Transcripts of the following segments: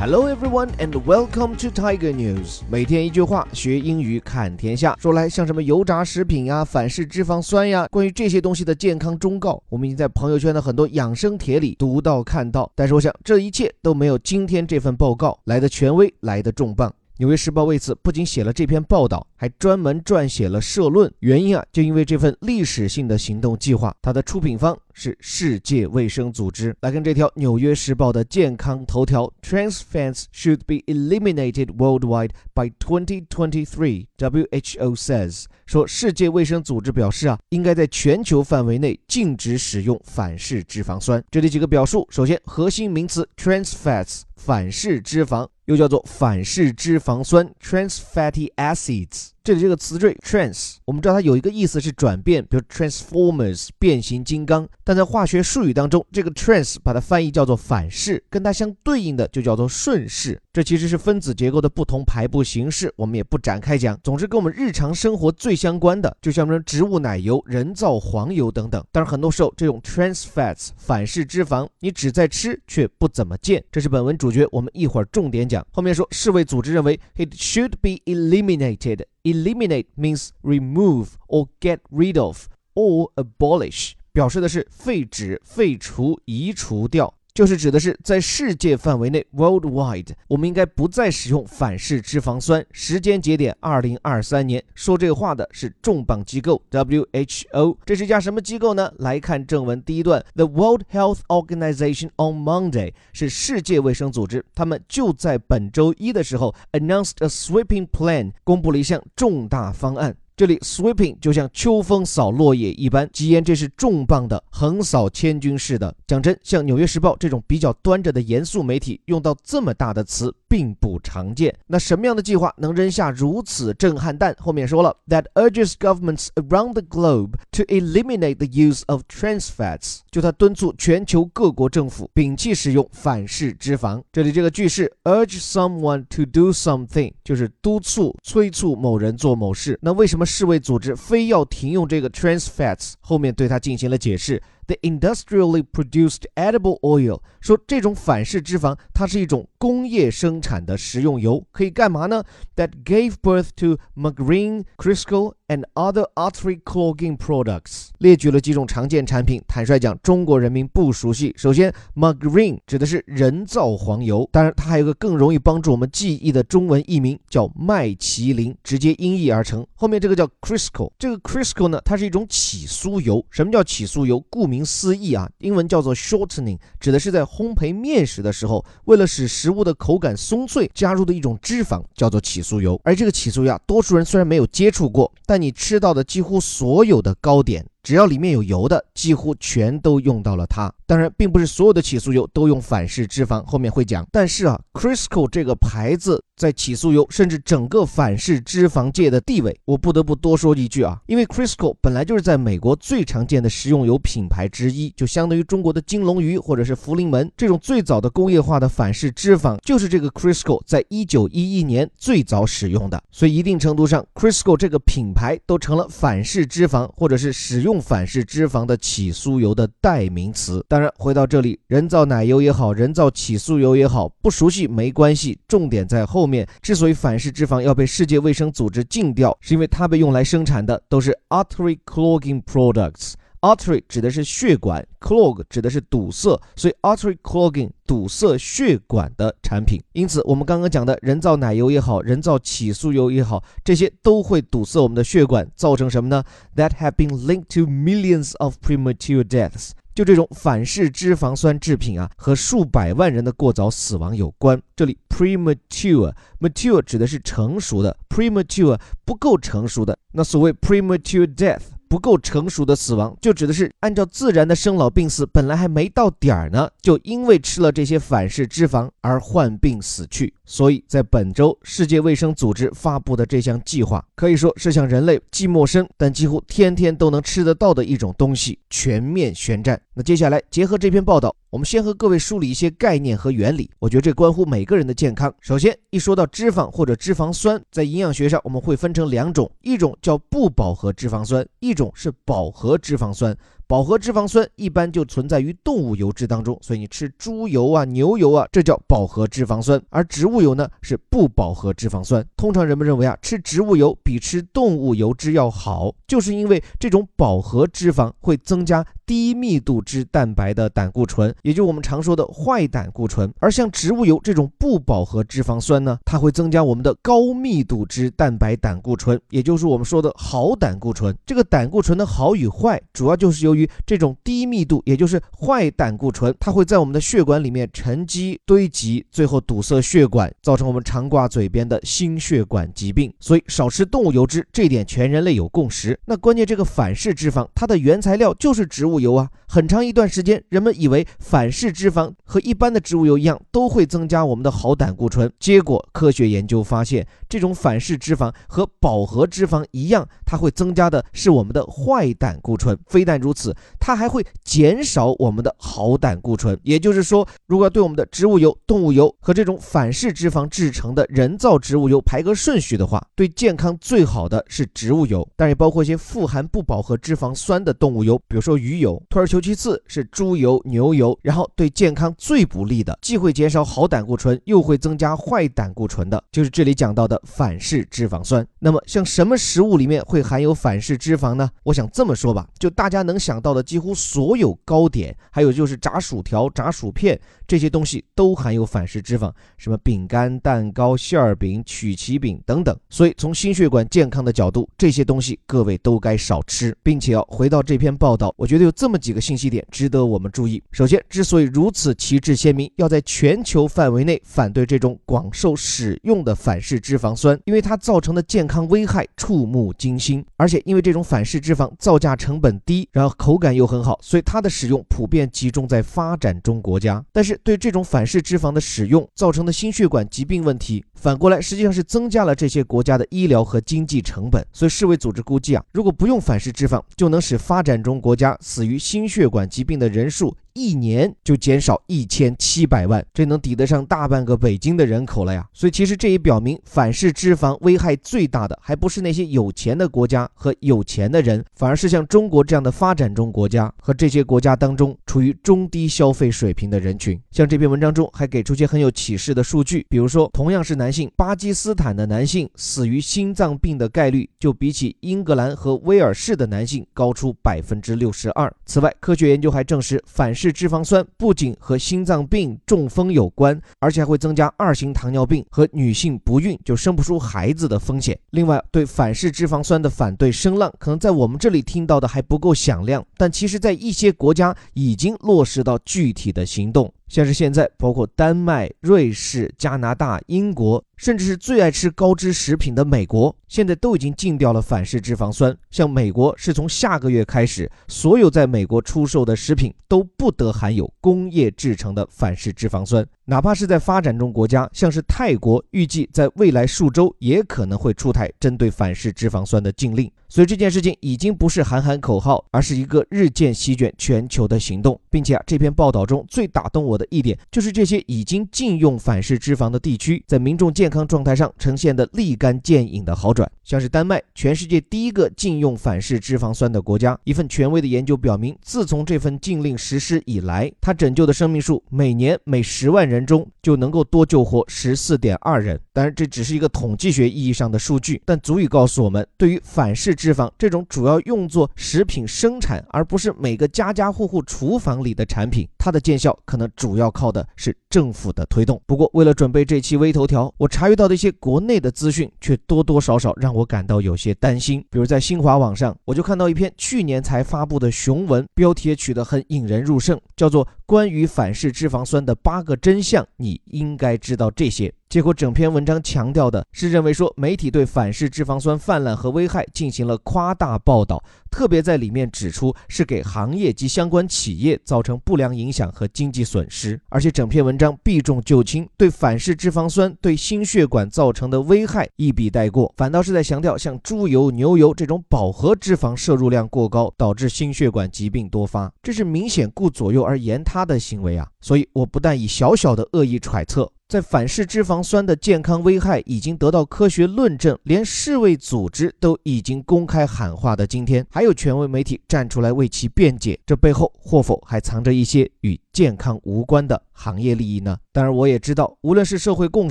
Hello everyone and welcome to Tiger News。每天一句话，学英语看天下。说来像什么油炸食品呀、反式脂肪酸呀，关于这些东西的健康忠告，我们已经在朋友圈的很多养生帖里读到看到。但是我想，这一切都没有今天这份报告来的权威，来的重磅。纽约时报为此不仅写了这篇报道，还专门撰写了社论。原因啊，就因为这份历史性的行动计划，它的出品方是世界卫生组织。来看这条纽约时报的健康头条：Trans fats should be eliminated worldwide by 2023. WHO says 说，世界卫生组织表示啊，应该在全球范围内禁止使用反式脂肪酸。这里几个表述：首先，核心名词 trans fats。反式脂肪又叫做反式脂肪酸 （trans fatty acids）。这里这个词缀 trans，我们知道它有一个意思是转变，比如 transformers 变形金刚。但在化学术语当中，这个 trans 把它翻译叫做反式，跟它相对应的就叫做顺式。这其实是分子结构的不同排布形式，我们也不展开讲。总之，跟我们日常生活最相关的，就像什么植物奶油、人造黄油等等。但是很多时候，这种 trans fats 反式脂肪，你只在吃却不怎么见。这是本文主角，我们一会儿重点讲。后面说，世卫组织认为 it should be eliminated。Eliminate means remove or get rid of or abolish，表示的是废止、废除、移除掉。就是指的是在世界范围内 （worldwide），我们应该不再使用反式脂肪酸。时间节点：二零二三年。说这话的是重磅机构 WHO。这是一家什么机构呢？来看正文第一段：The World Health Organization on Monday 是世界卫生组织，他们就在本周一的时候 announced a sweeping plan，公布了一项重大方案。这里 sweeping 就像秋风扫落叶一般，吉言这是重磅的，横扫千军似的。讲真，像《纽约时报》这种比较端着的严肃媒体，用到这么大的词并不常见。那什么样的计划能扔下如此震撼弹？后面说了，that urges governments around the globe to eliminate the use of trans fats，就他敦促全球各国政府摒弃使用反式脂肪。这里这个句式 urge someone to do something，就是督促、催促某人做某事。那为什么？世卫组织非要停用这个 trans fats，后面对它进行了解释。The industrially produced edible oil 说这种反式脂肪，它是一种工业生产的食用油，可以干嘛呢？That gave birth to margarine, Crisco and other artery clogging products。列举了几种常见产品。坦率讲，中国人民不熟悉。首先，margarine 指的是人造黄油，当然它还有个更容易帮助我们记忆的中文译名，叫麦麒麟，直接音译而成。后面这个叫 Crisco，这个 Crisco 呢，它是一种起酥油。什么叫起酥油？顾名。思义啊，英文叫做 shortening，指的是在烘焙面食的时候，为了使食物的口感松脆，加入的一种脂肪，叫做起酥油。而这个起酥油，多数人虽然没有接触过，但你吃到的几乎所有的糕点。只要里面有油的，几乎全都用到了它。当然，并不是所有的起酥油都用反式脂肪，后面会讲。但是啊，Crisco 这个牌子在起酥油甚至整个反式脂肪界的地位，我不得不多说一句啊，因为 Crisco 本来就是在美国最常见的食用油品牌之一，就相当于中国的金龙鱼或者是福临门这种最早的工业化的反式脂肪，就是这个 Crisco 在一九一一年最早使用的。所以一定程度上，Crisco 这个品牌都成了反式脂肪或者是使用。用反式脂肪的起酥油的代名词。当然，回到这里，人造奶油也好，人造起酥油也好，不熟悉没关系。重点在后面。之所以反式脂肪要被世界卫生组织禁掉，是因为它被用来生产的都是 artery clogging products。Artery 指的是血管，clog 指的是堵塞，所以 artery clogging 堵塞血管的产品。因此，我们刚刚讲的人造奶油也好，人造起酥油也好，这些都会堵塞我们的血管，造成什么呢？That have been linked to millions of premature deaths。就这种反式脂肪酸制品啊，和数百万人的过早死亡有关。这里 premature，mature 指的是成熟的，premature 不够成熟的。那所谓 premature death。不够成熟的死亡，就指的是按照自然的生老病死，本来还没到点儿呢，就因为吃了这些反式脂肪而患病死去。所以在本周，世界卫生组织发布的这项计划，可以说是向人类既陌生但几乎天天都能吃得到的一种东西全面宣战。那接下来结合这篇报道。我们先和各位梳理一些概念和原理，我觉得这关乎每个人的健康。首先，一说到脂肪或者脂肪酸，在营养学上我们会分成两种，一种叫不饱和脂肪酸，一种是饱和脂肪酸。饱和脂肪酸一般就存在于动物油脂当中，所以你吃猪油啊、牛油啊，这叫饱和脂肪酸。而植物油呢是不饱和脂肪酸。通常人们认为啊，吃植物油比吃动物油脂要好，就是因为这种饱和脂肪会增加。低密度脂蛋白的胆固醇，也就我们常说的坏胆固醇。而像植物油这种不饱和脂肪酸呢，它会增加我们的高密度脂蛋白胆固醇，也就是我们说的好胆固醇。这个胆固醇的好与坏，主要就是由于于这种低密度，也就是坏胆固醇，它会在我们的血管里面沉积堆积，最后堵塞血管，造成我们常挂嘴边的心血管疾病。所以少吃动物油脂，这点全人类有共识。那关键这个反式脂肪，它的原材料就是植物。油啊，很长一段时间，人们以为反式脂肪和一般的植物油一样，都会增加我们的好胆固醇。结果科学研究发现，这种反式脂肪和饱和脂肪一样，它会增加的是我们的坏胆固醇。非但如此，它还会减少我们的好胆固醇。也就是说，如果要对我们的植物油、动物油和这种反式脂肪制成的人造植物油排个顺序的话，对健康最好的是植物油，但也包括一些富含不饱和脂肪酸的动物油，比如说鱼油。退而求其次是猪油、牛油，然后对健康最不利的，既会减少好胆固醇，又会增加坏胆固醇的，就是这里讲到的反式脂肪酸。那么像什么食物里面会含有反式脂肪呢？我想这么说吧，就大家能想到的几乎所有糕点，还有就是炸薯条、炸薯片这些东西都含有反式脂肪，什么饼干、蛋糕、馅儿饼、曲奇饼等等。所以从心血管健康的角度，这些东西各位都该少吃，并且要回到这篇报道，我觉得有。这么几个信息点值得我们注意。首先，之所以如此旗帜鲜明，要在全球范围内反对这种广受使用的反式脂肪酸，因为它造成的健康危害触目惊心。而且，因为这种反式脂肪造价成本低，然后口感又很好，所以它的使用普遍集中在发展中国家。但是，对这种反式脂肪的使用造成的心血管疾病问题，反过来实际上是增加了这些国家的医疗和经济成本。所以，世卫组织估计啊，如果不用反式脂肪，就能使发展中国家死于。于心血管疾病的人数。一年就减少一千七百万，这能抵得上大半个北京的人口了呀！所以其实这也表明，反式脂肪危害最大的还不是那些有钱的国家和有钱的人，反而是像中国这样的发展中国家和这些国家当中处于中低消费水平的人群。像这篇文章中还给出些很有启示的数据，比如说，同样是男性，巴基斯坦的男性死于心脏病的概率就比起英格兰和威尔士的男性高出百分之六十二。此外，科学研究还证实反。是脂肪酸不仅和心脏病、中风有关，而且还会增加二型糖尿病和女性不孕就生不出孩子的风险。另外，对反式脂肪酸的反对声浪，可能在我们这里听到的还不够响亮，但其实在一些国家已经落实到具体的行动。像是现在，包括丹麦、瑞士、加拿大、英国，甚至是最爱吃高脂食品的美国，现在都已经禁掉了反式脂肪酸。像美国是从下个月开始，所有在美国出售的食品都不得含有工业制成的反式脂肪酸。哪怕是在发展中国家，像是泰国，预计在未来数周也可能会出台针对反式脂肪酸的禁令。所以这件事情已经不是喊喊口号，而是一个日渐席卷全球的行动，并且啊，这篇报道中最打动我的一点，就是这些已经禁用反式脂肪的地区，在民众健康状态上呈现的立竿见影的好转。像是丹麦，全世界第一个禁用反式脂肪酸的国家，一份权威的研究表明，自从这份禁令实施以来，它拯救的生命数每年每十万人中就能够多救活十四点二人。当然，这只是一个统计学意义上的数据，但足以告诉我们，对于反式脂肪这种主要用作食品生产，而不是每个家家户户厨房里的产品，它的见效可能主要靠的是政府的推动。不过，为了准备这期微头条，我查阅到的一些国内的资讯，却多多少少让我感到有些担心。比如在新华网上，我就看到一篇去年才发布的雄文，标题也取得很引人入胜，叫做《关于反式脂肪酸的八个真相》，你应该知道这些。结果，整篇文章强调的是认为说媒体对反式脂肪酸泛滥和危害进行了夸大报道，特别在里面指出是给行业及相关企业造成不良影响和经济损失，而且整篇文章避重就轻，对反式脂肪酸对心血管造成的危害一笔带过，反倒是在强调像猪油、牛油这种饱和脂肪摄入量过高，导致心血管疾病多发，这是明显顾左右而言他的行为啊！所以，我不但以小小的恶意揣测。在反式脂肪酸的健康危害已经得到科学论证，连世卫组织都已经公开喊话的今天，还有权威媒体站出来为其辩解，这背后或否还藏着一些与健康无关的行业利益呢？当然，我也知道，无论是社会共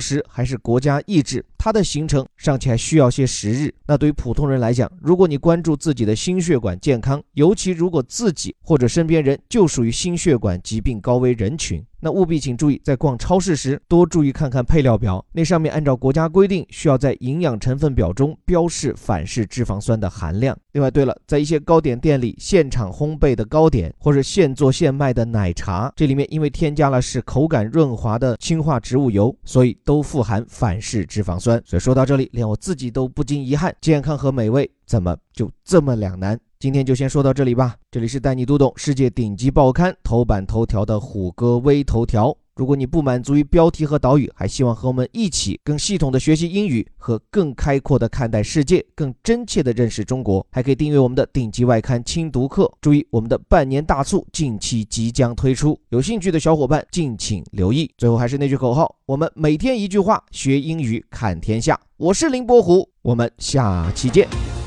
识还是国家意志，它的形成尚且还需要些时日。那对于普通人来讲，如果你关注自己的心血管健康，尤其如果自己或者身边人就属于心血管疾病高危人群，那务必请注意，在逛超市时多注意看看配料表，那上面按照国家规定需要在营养成分表中标示反式脂肪酸的含量。另外，对了，在一些糕点店里，现场烘焙的糕点或者现做现卖的奶茶，这里面因为添加了使口感润滑的氢化植物油，所以都富含反式脂肪酸。所以说到这里，连我自己都不禁遗憾：健康和美味怎么就这么两难？今天就先说到这里吧。这里是带你读懂世界顶级报刊头版头条的虎哥微头条。如果你不满足于标题和导语，还希望和我们一起更系统的学习英语和更开阔的看待世界，更真切的认识中国，还可以订阅我们的顶级外刊轻读课。注意，我们的半年大促近期即将推出，有兴趣的小伙伴敬请留意。最后还是那句口号：我们每天一句话，学英语看天下。我是林伯虎，我们下期见。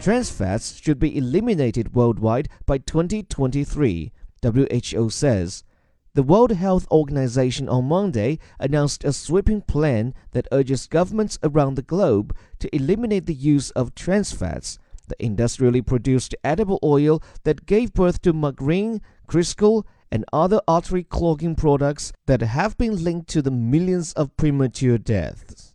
Trans fats should be eliminated worldwide by 2023, WHO says. The World Health Organization on Monday announced a sweeping plan that urges governments around the globe to eliminate the use of trans fats, the industrially produced edible oil that gave birth to margarine, Crisco, and other artery clogging products that have been linked to the millions of premature deaths.